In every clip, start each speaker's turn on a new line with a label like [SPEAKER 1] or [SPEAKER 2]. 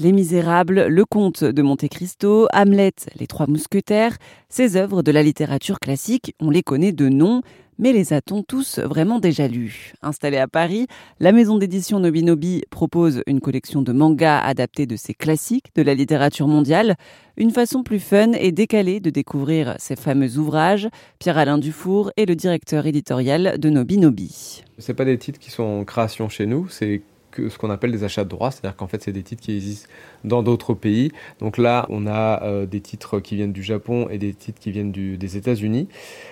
[SPEAKER 1] Les Misérables, Le Comte de Monte Cristo, Hamlet, Les Trois Mousquetaires, ces œuvres de la littérature classique, on les connaît de nom, mais les a-t-on tous vraiment déjà lus Installée à Paris, la maison d'édition Nobinobi propose une collection de mangas adaptés de ces classiques de la littérature mondiale, une façon plus fun et décalée de découvrir ces fameux ouvrages. Pierre-Alain Dufour est le directeur éditorial de Nobinobi.
[SPEAKER 2] C'est pas des titres qui sont en création chez nous, c'est ce qu'on appelle des achats de droits, c'est-à-dire qu'en fait c'est des titres qui existent dans d'autres pays. Donc là on a euh, des titres qui viennent du Japon et des titres qui viennent des États-Unis.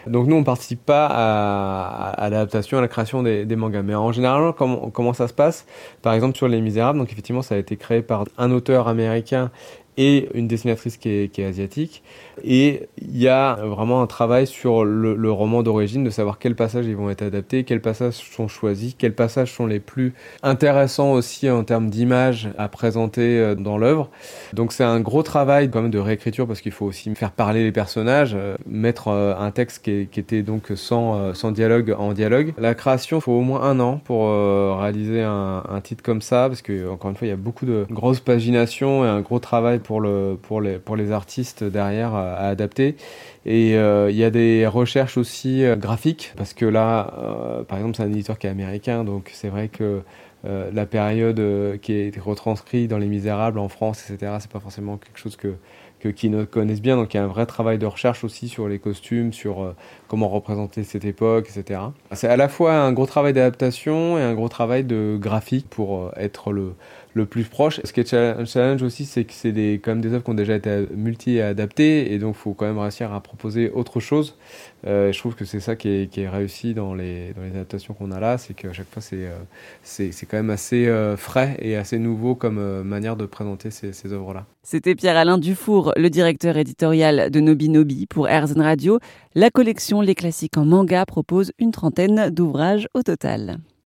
[SPEAKER 2] Donc nous on participe pas à, l'adaptation, à la création des, mangas. Mais en général comment ça se passe? Par exemple sur Les Misérables, donc effectivement ça a été créé par un auteur américain et une dessinatrice qui est, asiatique. Et il y a vraiment un travail sur le, roman d'origine, de savoir quels passages ils vont être adaptés, quels passages sont choisis, quels passages sont les plus intéressants aussi en termes d'image à présenter euh, dans l'œuvre. Donc c'est un gros travail quand même de réécriture parce qu'il faut aussi faire parler les personnages, euh, mettre euh, un texte qui, était donc sans, dialogue en dialogue. La création, il faut au moins un an pour réaliser un, un, titre comme ça parce que encore une fois, il y a beaucoup de grosses paginations et un gros travail pour, le, pour, les, pour les artistes derrière à, adapter. Et euh, il y a des recherches aussi euh, graphiques, parce que là, euh, par exemple, c'est un éditeur qui est américain, donc c'est vrai que la période qui est retranscrite dans Les Misérables en France, etc., c'est pas forcément quelque chose que, que qui ne connaissent bien. Donc il y a un vrai travail de recherche aussi sur les costumes, sur comment représenter cette époque, etc. C'est à la fois un gros travail d'adaptation et un gros travail de graphique pour être le, le plus proche. Ce qui est un challenge aussi, c'est que c'est des, quand même des œuvres qui ont déjà été multi-adaptées et donc il faut quand même réussir à proposer autre chose. Euh, je trouve que c'est ça qui est, qui est, réussi dans les, dans les adaptations qu'on a là, c'est qu'à chaque fois euh, c'est, c'est quand même assez euh, frais et assez nouveau comme manière de présenter ces, ces œuvres-là.
[SPEAKER 1] C'était Pierre-Alain Dufour, le directeur éditorial de Nobi Nobi pour Airzen Radio. La collection Les classiques en manga propose une trentaine d'ouvrages au total.